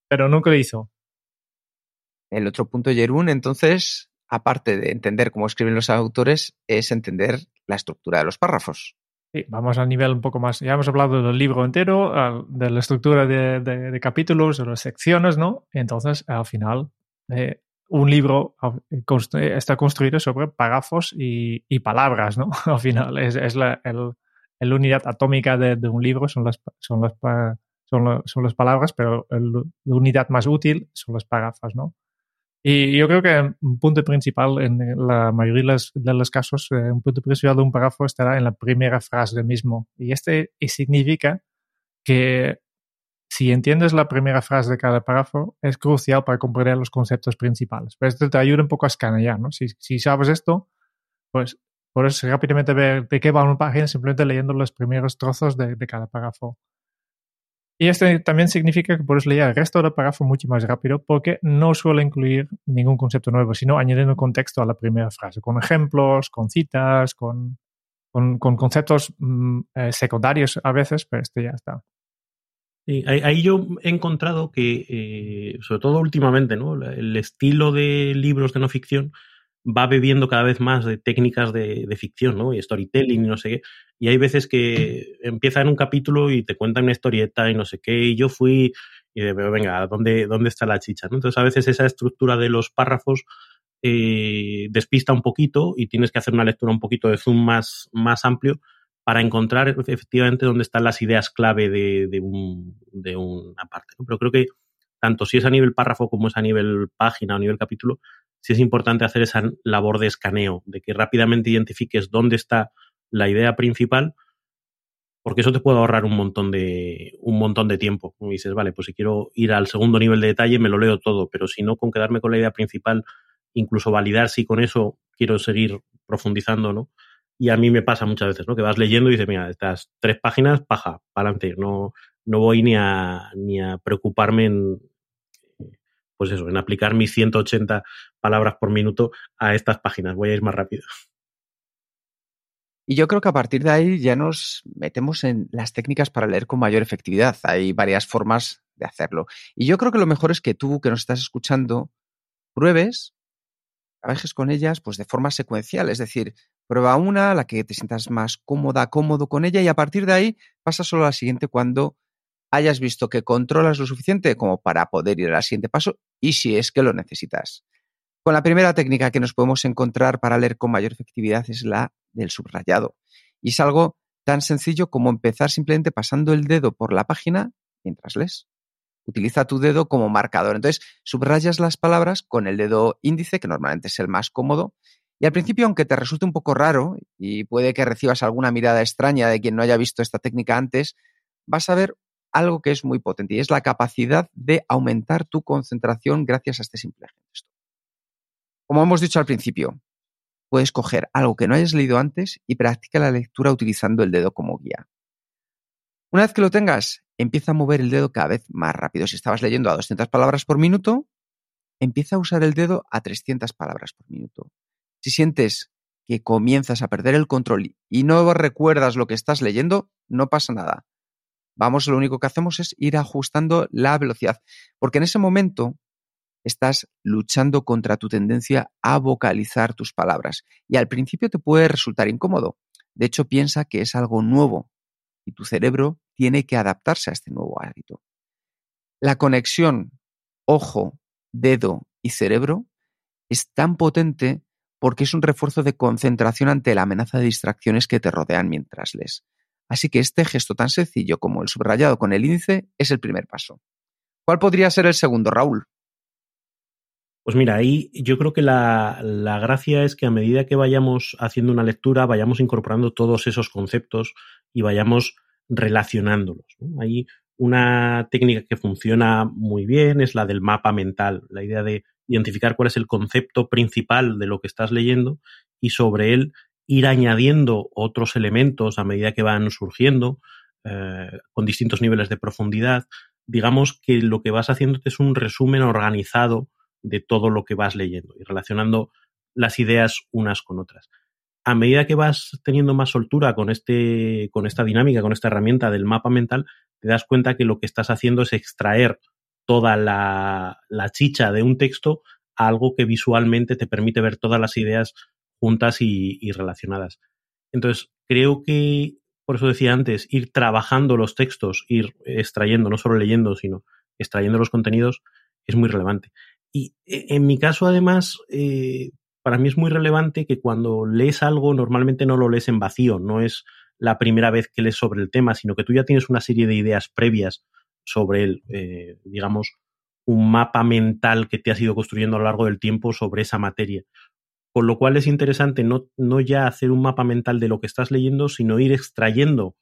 Pero nunca lo hizo. El otro punto, Jerún, entonces, aparte de entender cómo escriben los autores, es entender la estructura de los párrafos. Sí, vamos al nivel un poco más. Ya hemos hablado del libro entero, de la estructura de, de, de capítulos, de las secciones, ¿no? Entonces, al final, eh, un libro eh, está construido sobre párrafos y, palabras, ¿no? Al final es, la unidad atómica de, un libro, son las, son las, son, las palabras, pero la unidad más útil son los párrafos, ¿no? Y yo creo que un punto principal en la mayoría de los, casos, eh, un punto principal de un párrafo estará en la primera frase mismo. Y este significa que si entiendes la primera frase de cada párrafo, es crucial para comprender los conceptos principales. Pero esto te ayuda un poco a escanear, ¿no? Si, sabes esto, pues puedes rápidamente ver de qué va una página simplemente leyendo los primeros trozos de, cada párrafo. Y esto también significa que puedes leer el resto del párrafo mucho más rápido porque no suele incluir ningún concepto nuevo, sino añadiendo contexto a la primera frase, con ejemplos, con citas, con, con, conceptos mm, eh, secundarios a veces, pero este ya está ahí yo he encontrado que, eh, sobre todo últimamente, ¿no? el estilo de libros de no ficción va bebiendo cada vez más de técnicas de, ficción, ¿no? Y storytelling y no sé qué. Y hay veces que empieza en un capítulo y te cuentan una historieta y no sé qué, y yo fui y de, venga, ¿dónde, ¿dónde está la chicha? Entonces, a veces esa estructura de los párrafos eh, despista un poquito y tienes que hacer una lectura un poquito de zoom más, más amplio para encontrar efectivamente dónde están las ideas clave de, un, de una parte. Pero creo que tanto si es a nivel párrafo como es a nivel página o a nivel capítulo, sí es importante hacer esa labor de escaneo, de que rápidamente identifiques dónde está la idea principal, porque eso te puede ahorrar un montón de, un montón de tiempo. Y dices, vale, pues si quiero ir al segundo nivel de detalle, me lo leo todo, pero si no, con quedarme con la idea principal, incluso validar si con eso quiero seguir profundizando, ¿no? Y a mí me pasa muchas veces, ¿no? Que vas leyendo y dices, mira, estas tres páginas, paja, para adelante. No, no voy ni a, ni a preocuparme en, pues eso, en aplicar mis 180 palabras por minuto a estas páginas. Voy a ir más rápido. Y yo creo que a partir de ahí ya nos metemos en las técnicas para leer con mayor efectividad. Hay varias formas de hacerlo. Y yo creo que lo mejor es que tú, que nos estás escuchando, pruebes, trabajes con ellas pues de forma secuencial. Es decir, Prueba una, la que te sientas más cómoda, cómodo con ella y a partir de ahí pasa solo a la siguiente cuando hayas visto que controlas lo suficiente como para poder ir al siguiente paso y si es que lo necesitas. Con la primera técnica que nos podemos encontrar para leer con mayor efectividad es la del subrayado. Y es algo tan sencillo como empezar simplemente pasando el dedo por la página mientras lees. Utiliza tu dedo como marcador. Entonces, subrayas las palabras con el dedo índice, que normalmente es el más cómodo, y al principio, aunque te resulte un poco raro y puede que recibas alguna mirada extraña de quien no haya visto esta técnica antes, vas a ver algo que es muy potente y es la capacidad de aumentar tu concentración gracias a este simple gesto. Como hemos dicho al principio, puedes coger algo que no hayas leído antes y practica la lectura utilizando el dedo como guía. Una vez que lo tengas, empieza a mover el dedo cada vez más rápido. Si estabas leyendo a 200 palabras por minuto, empieza a usar el dedo a 300 palabras por minuto. Si sientes que comienzas a perder el control y no recuerdas lo que estás leyendo, no pasa nada. Vamos, lo único que hacemos es ir ajustando la velocidad, porque en ese momento estás luchando contra tu tendencia a vocalizar tus palabras y al principio te puede resultar incómodo. De hecho, piensa que es algo nuevo y tu cerebro tiene que adaptarse a este nuevo hábito. La conexión ojo, dedo y cerebro es tan potente porque es un refuerzo de concentración ante la amenaza de distracciones que te rodean mientras lees. Así que este gesto tan sencillo como el subrayado con el índice es el primer paso. ¿Cuál podría ser el segundo, Raúl? Pues mira, ahí yo creo que la, gracia es que a medida que vayamos haciendo una lectura, vayamos incorporando todos esos conceptos y vayamos relacionándolos. Hay una técnica que funciona muy bien, es la del mapa mental, la idea de identificar cuál es el concepto principal de lo que estás leyendo y sobre él ir añadiendo otros elementos a medida que van surgiendo eh, con distintos niveles de profundidad. Digamos que lo que vas haciendo es un resumen organizado de todo lo que vas leyendo y relacionando las ideas unas con otras. A medida que vas teniendo más soltura con, este, con esta dinámica, con esta herramienta del mapa mental, te das cuenta que lo que estás haciendo es extraer toda la, chicha de un texto a algo que visualmente te permite ver todas las ideas juntas y, relacionadas. Entonces, creo que, por eso decía antes, ir trabajando los textos, ir extrayendo, no solo leyendo, sino extrayendo los contenidos, es muy relevante. Y e, en mi caso, además, eh, para mí es muy relevante que cuando lees algo, normalmente no lo lees en vacío, no es la primera vez que lees sobre el tema, sino que tú ya tienes una serie de ideas previas sobre el, eh, digamos, un mapa mental que te has ido construyendo a lo largo del tiempo sobre esa materia. Con lo cual es interesante no, no ya hacer un mapa mental de lo que estás leyendo, sino ir extrayendo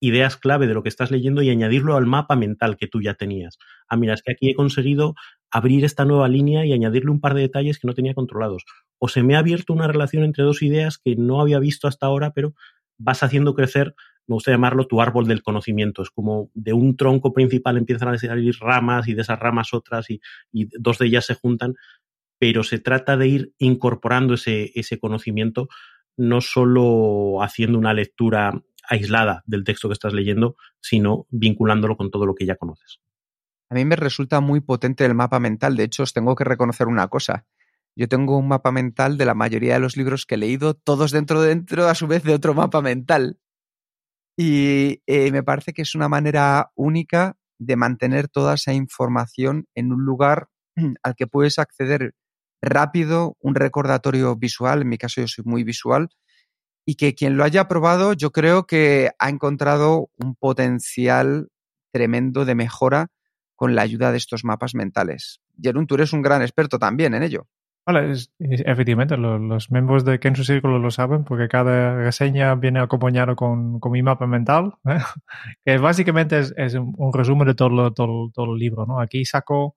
ideas clave de lo que estás leyendo y añadirlo al mapa mental que tú ya tenías. Ah, mira, es que aquí he conseguido abrir esta nueva línea y añadirle un par de detalles que no tenía controlados. O se me ha abierto una relación entre dos ideas que no había visto hasta ahora, pero vas haciendo crecer, me gusta llamarlo tu árbol del conocimiento. Es como de un tronco principal empiezan a salir ramas y de esas ramas otras y, dos de ellas se juntan, pero se trata de ir incorporando ese, ese conocimiento no solo haciendo una lectura aislada del texto que estás leyendo, sino vinculándolo con todo lo que ya conoces. A mí me resulta muy potente el mapa mental. De hecho, os tengo que reconocer una cosa. Yo tengo un mapa mental de la mayoría de los libros que he leído, todos dentro dentro a su vez de otro mapa mental. Y eh, me parece que es una manera única de mantener toda esa información en un lugar al que puedes acceder rápido, un recordatorio visual, en mi caso yo soy muy visual, y que quien lo haya probado yo creo que ha encontrado un potencial tremendo de mejora con la ayuda de estos mapas mentales. Jerún, tú eres un gran experto también en ello. Vale, efectivamente, los, miembros de Kenzo Círculo lo saben porque cada reseña viene acompañado con, mi mapa mental, ¿eh? que básicamente es, un resumen de todo, todo, todo el libro. ¿no? Aquí saco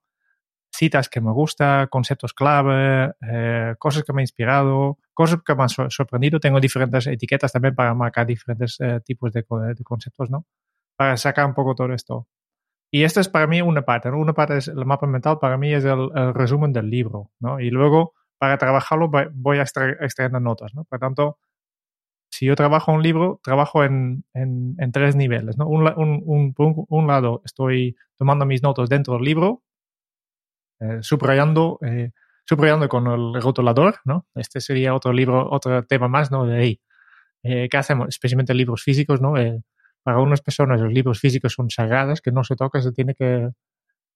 citas que me gusta, conceptos clave, eh, cosas que me han inspirado, cosas que me han sorprendido. Tengo diferentes etiquetas también para marcar diferentes eh, tipos de, conceptos, ¿no? Para sacar un poco todo esto. Y esta es para mí una parte, Una parte es el mapa mental, para mí es el, resumen del libro, ¿no? Y luego, para trabajarlo, voy a extraer notas, ¿no? Por tanto, si yo trabajo un libro, trabajo en, en, tres niveles, ¿no? Un, un, un, un, lado estoy tomando mis notas dentro del libro, eh, subrayando, eh, subrayando con el rotulador, ¿no? Este sería otro libro, otro tema más, ¿no? De ahí. Eh, ¿Qué hacemos? Especialmente libros físicos, ¿no? Para unas personas los libros físicos son sagrados, que no se toca, se tiene que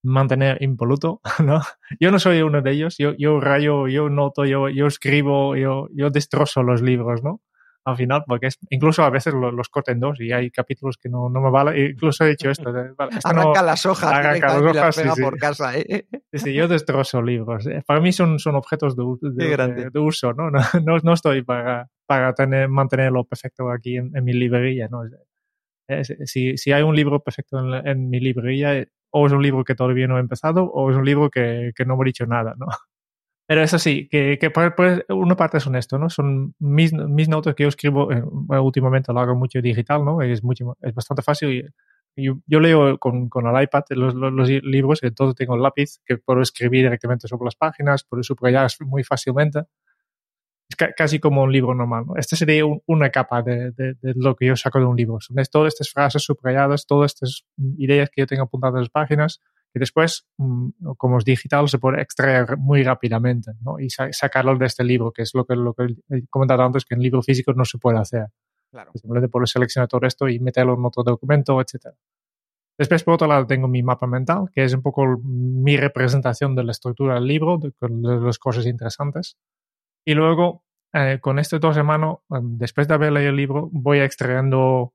mantener impoluto, ¿no? Yo no soy uno de ellos, yo, yo rayo, yo noto, yo, yo escribo, yo, yo destrozo los libros, ¿no? al final, porque es, incluso a veces los, los corto en dos y hay capítulos que no, no me vale. Incluso he dicho esto. arranca las hojas, arranca las hojas y por casa. ¿eh? Sí, yo destrozo libros. ¿eh? Para mí son, son objetos de, de, uso, ¿no? ¿no? No, estoy para, para tener, mantenerlo perfecto aquí en, mi librería, ¿no? Si, si, hay un libro perfecto en, mi librería, o es un libro que todavía no he empezado, o es un libro que, que no me he dicho nada, ¿no? Pero eso sí, que, que pues, una parte es honesto, ¿no? Son mis, mis notas que yo escribo, eh, últimamente lo hago mucho digital, ¿no? Es, mucho, es bastante fácil. Y, yo, leo con, con, el iPad los, los, libros, entonces tengo lápiz que puedo escribir directamente sobre las páginas, puedo subrayar muy fácilmente. Es casi como un libro normal, ¿no? Esta sería una capa de, de, de, lo que yo saco de un libro. Son todas estas frases subrayadas, todas estas ideas que yo tengo apuntadas en las páginas, y después, mm, como es digital, se puede extraer muy rápidamente ¿no? y sacarlo de este libro, que es lo que, lo que he comentado antes, que en libro físico no se puede hacer. Claro. Simplemente puedo seleccionar todo esto y meterlo en otro documento, etc. Después, por otro lado, tengo mi mapa mental, que es un poco mi representación de la estructura del libro, de, las cosas interesantes. Y luego, eh, con este dos en mano, em, después de haber leído el libro, voy extrayendo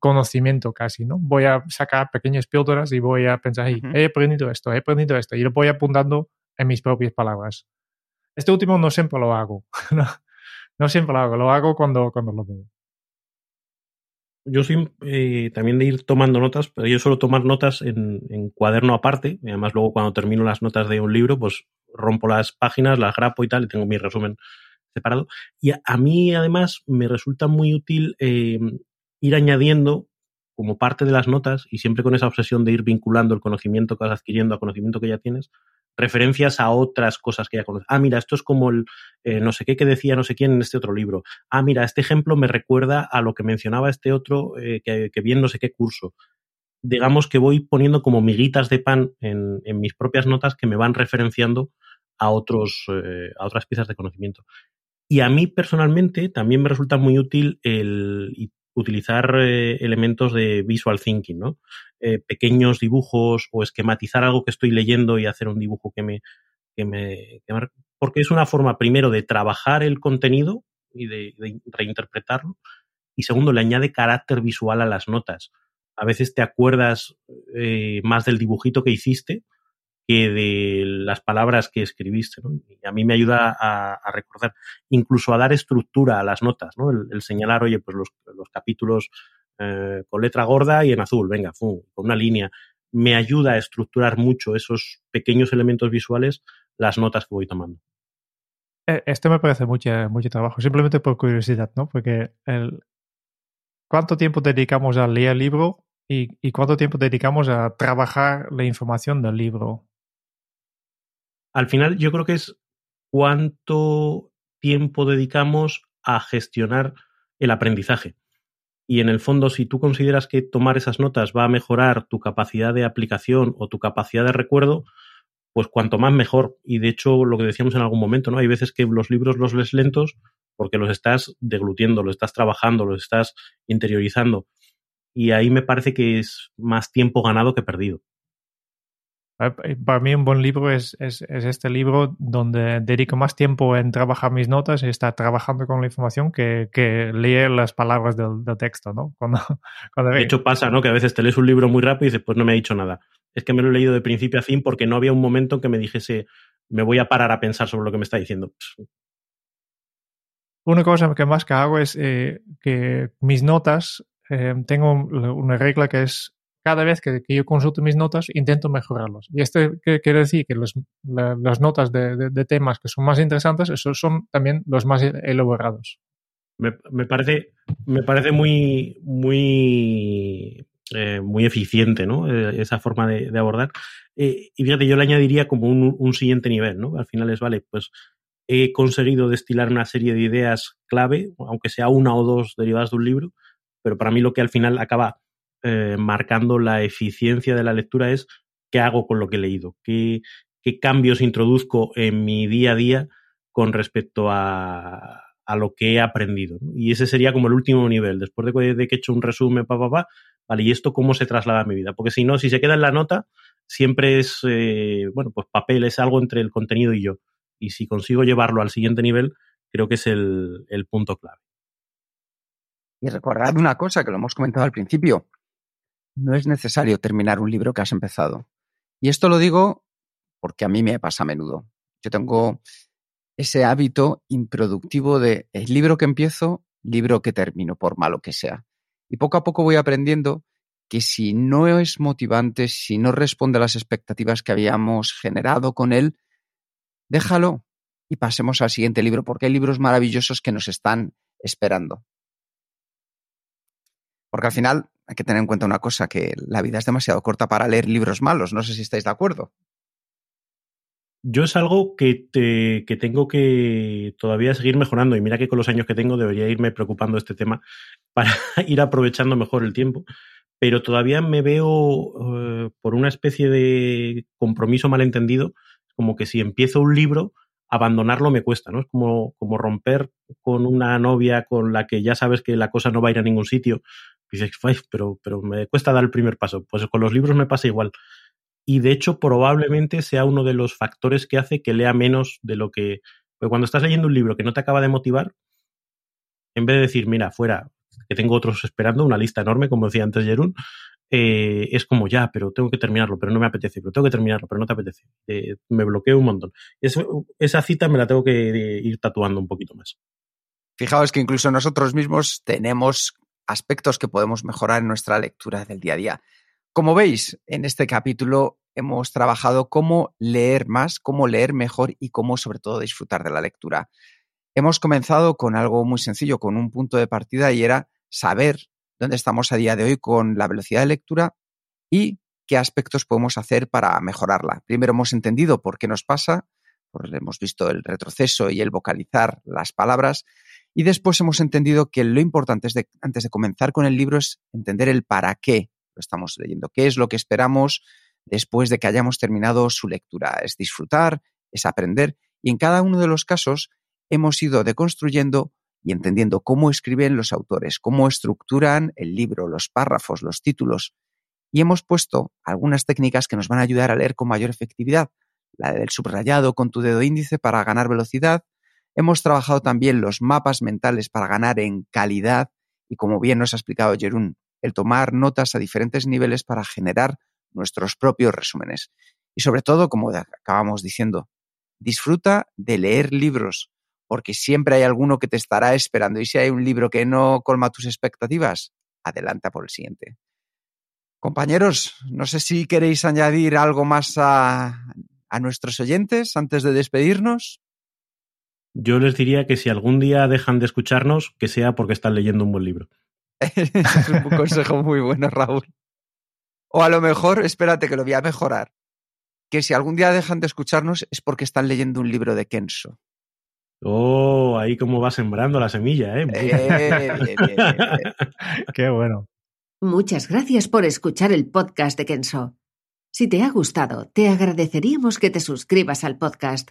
conocimiento casi, ¿no? Voy a sacar pequeñas píldoras y voy a pensar, he aprendido esto, he aprendido esto, y lo voy apuntando en mis propias palabras. Este último no siempre lo hago. no, siempre lo hago, lo hago cuando, cuando lo veo. Yo soy eh, también de ir tomando notas, pero yo suelo tomar notas en, en, cuaderno aparte. Y además, luego cuando termino las notas de un libro, pues rompo las páginas, las grapo y tal, y tengo mi resumen separado. Y a, mí, además, me resulta muy útil eh, ir añadiendo como parte de las notas, y siempre con esa obsesión de ir vinculando el conocimiento que vas adquiriendo al conocimiento que ya tienes, referencias a otras cosas que ya conoces. Ah, mira, esto es como el eh, no sé qué que decía no sé quién en este otro libro. Ah, mira, este ejemplo me recuerda a lo que mencionaba este otro eh, que, que, vi en no sé qué curso. Digamos que voy poniendo como miguitas de pan en, mis propias notas que me van referenciando a, otros, eh, a otras piezas de conocimiento. Y a mí personalmente también me resulta muy útil el, utilizar eh, elementos de visual thinking, ¿no? Eh, pequeños dibujos o esquematizar algo que estoy leyendo y hacer un dibujo que me, que me, porque es una forma primero de trabajar el contenido y de, reinterpretarlo y segundo le añade carácter visual a las notas. A veces te acuerdas eh, más del dibujito que hiciste que de las palabras que escribiste. ¿no? Y a mí me ayuda a, recordar, incluso a dar estructura a las notas, ¿no? el, señalar, oye, pues los, los capítulos eh, con letra gorda y en azul, venga, con una línea. Me ayuda a estructurar mucho esos pequeños elementos visuales, las notas que voy tomando. E, esto me parece mucho, mucho trabajo, simplemente por curiosidad, ¿no? Porque el, ¿cuánto tiempo dedicamos a leer el libro y, cuánto tiempo dedicamos a trabajar la información del libro? al final yo creo que es cuánto tiempo dedicamos a gestionar el aprendizaje. Y en el fondo, si tú consideras que tomar esas notas va a mejorar tu capacidad de aplicación o tu capacidad de recuerdo, pues cuanto más mejor. Y de hecho, lo que decíamos en algún momento, ¿no? Hay veces que los libros los lees lentos porque los estás deglutiendo, los estás trabajando, los estás interiorizando. Y ahí me parece que es más tiempo ganado que perdido. Para mí un buen libro es, es, este libro donde dedico más tiempo en trabajar mis notas y estar trabajando con la información que, que leer las palabras del, texto, ¿no? Cuando, cuando de hecho pasa, ¿no? Que a veces te lees un libro muy rápido y dices, pues no me ha dicho nada. Es que me lo he leído de principio a fin porque no había un momento que me dijese, me voy a parar a pensar sobre lo que me está diciendo. Una cosa que más que hago es eh, que mis notas, eh, tengo una regla que es cada vez que, yo consulto mis notas, intento mejorarlos. Y esto quiere decir que las notas de, temas que son más interesantes, esos son también los más elaborados. Me, parece, me parece muy, muy, eh, muy eficiente, ¿no? Eh, esa forma de, abordar. Eh, y fíjate, yo le añadiría como un, un, siguiente nivel, ¿no? Al final es, vale, pues he conseguido destilar una serie de ideas clave, aunque sea una o dos derivadas de un libro, pero para mí lo que al final acaba eh, marcando la eficiencia de la lectura es qué hago con lo que he leído, qué, qué cambios introduzco en mi día a día con respecto a, a lo que he aprendido. Y ese sería como el último nivel. Después de, que he hecho un resumen, pa, pa, pa, vale, ¿y esto cómo se traslada a mi vida? Porque si no, si se queda en la nota, siempre es, eh, bueno, pues papel, es algo entre el contenido y yo. Y si consigo llevarlo al siguiente nivel, creo que es el, el punto clave. Y recordad una cosa que lo hemos comentado al principio no es necesario terminar un libro que has empezado. Y esto lo digo porque a mí me pasa a menudo. Yo tengo ese hábito improductivo de el libro que empiezo, libro que termino, por malo que sea. Y poco a poco voy aprendiendo que si no es motivante, si no responde a las expectativas que habíamos generado con él, déjalo y pasemos al siguiente libro, porque hay libros maravillosos que nos están esperando. Porque al final hay que tener en cuenta una cosa, que la vida es demasiado corta para leer libros malos. No sé si estáis de acuerdo. Yo es algo que, te, que tengo que todavía seguir mejorando y mira que con los años que tengo debería irme preocupando este tema para ir aprovechando mejor el tiempo, pero todavía me veo eh, por una especie de compromiso malentendido, como que si empiezo un libro, abandonarlo me cuesta, ¿no? Es como, como romper con una novia con la que ya sabes que la cosa no va a ir a ningún sitio, dices, pero, pero me cuesta dar el primer paso. Pues con los libros me pasa igual. Y de hecho, probablemente sea uno de los factores que hace que lea menos de lo que. Porque cuando estás leyendo un libro que no te acaba de motivar, en vez de decir, mira, fuera, que tengo otros esperando, una lista enorme, como decía antes Jerún, eh, es como ya, pero tengo que terminarlo, pero no me apetece, pero tengo que terminarlo, pero no te apetece. Eh, me bloqueo un montón. esa cita me la tengo que ir tatuando un poquito más. Fijaos que incluso nosotros mismos tenemos aspectos que podemos mejorar en nuestra lectura del día a día. Como veis, en este capítulo hemos trabajado cómo leer más, cómo leer mejor y cómo sobre todo disfrutar de la lectura. Hemos comenzado con algo muy sencillo, con un punto de partida y era saber dónde estamos a día de hoy con la velocidad de lectura y qué aspectos podemos hacer para mejorarla. Primero hemos entendido por qué nos pasa, hemos visto el retroceso y el vocalizar las palabras, y después hemos entendido que lo importante es antes de comenzar con el libro es entender el para qué lo estamos leyendo, qué es lo que esperamos después de que hayamos terminado su lectura. Es disfrutar, es aprender, y en cada uno de los casos hemos ido deconstruyendo y entendiendo cómo escriben los autores, cómo estructuran el libro, los párrafos, los títulos. Y hemos puesto algunas técnicas que nos van a ayudar a leer con mayor efectividad. La del subrayado con tu dedo índice para ganar velocidad. Hemos trabajado también los mapas mentales para ganar en calidad y como bien nos ha explicado Jerún, el tomar notas a diferentes niveles para generar nuestros propios resúmenes. Y sobre todo, como acabamos diciendo, disfruta de leer libros, porque siempre hay alguno que te estará esperando. Y si hay un libro que no colma tus expectativas, adelanta por el siguiente. Compañeros, no sé si queréis añadir algo más a, nuestros oyentes antes de despedirnos. Yo les diría que si algún día dejan de escucharnos, que sea porque están leyendo un buen libro. es un consejo muy bueno, Raúl. O a lo mejor, espérate que lo voy a mejorar. Que si algún día dejan de escucharnos es porque están leyendo un libro de Kenso. Oh, ahí como va sembrando la semilla, ¿eh? Qué bueno. Muchas gracias por escuchar el podcast de Kenso. Si te ha gustado, te agradeceríamos que te suscribas al podcast,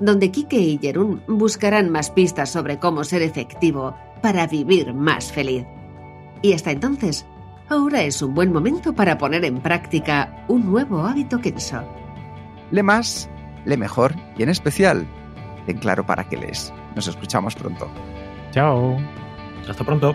donde Kike y Jerún buscarán más pistas sobre cómo ser efectivo para vivir más feliz. Y hasta entonces, ahora es un buen momento para poner en práctica un nuevo hábito Kenso. Le más, le mejor y en especial ten claro para qué lees. Nos escuchamos pronto. Chao. Hasta pronto.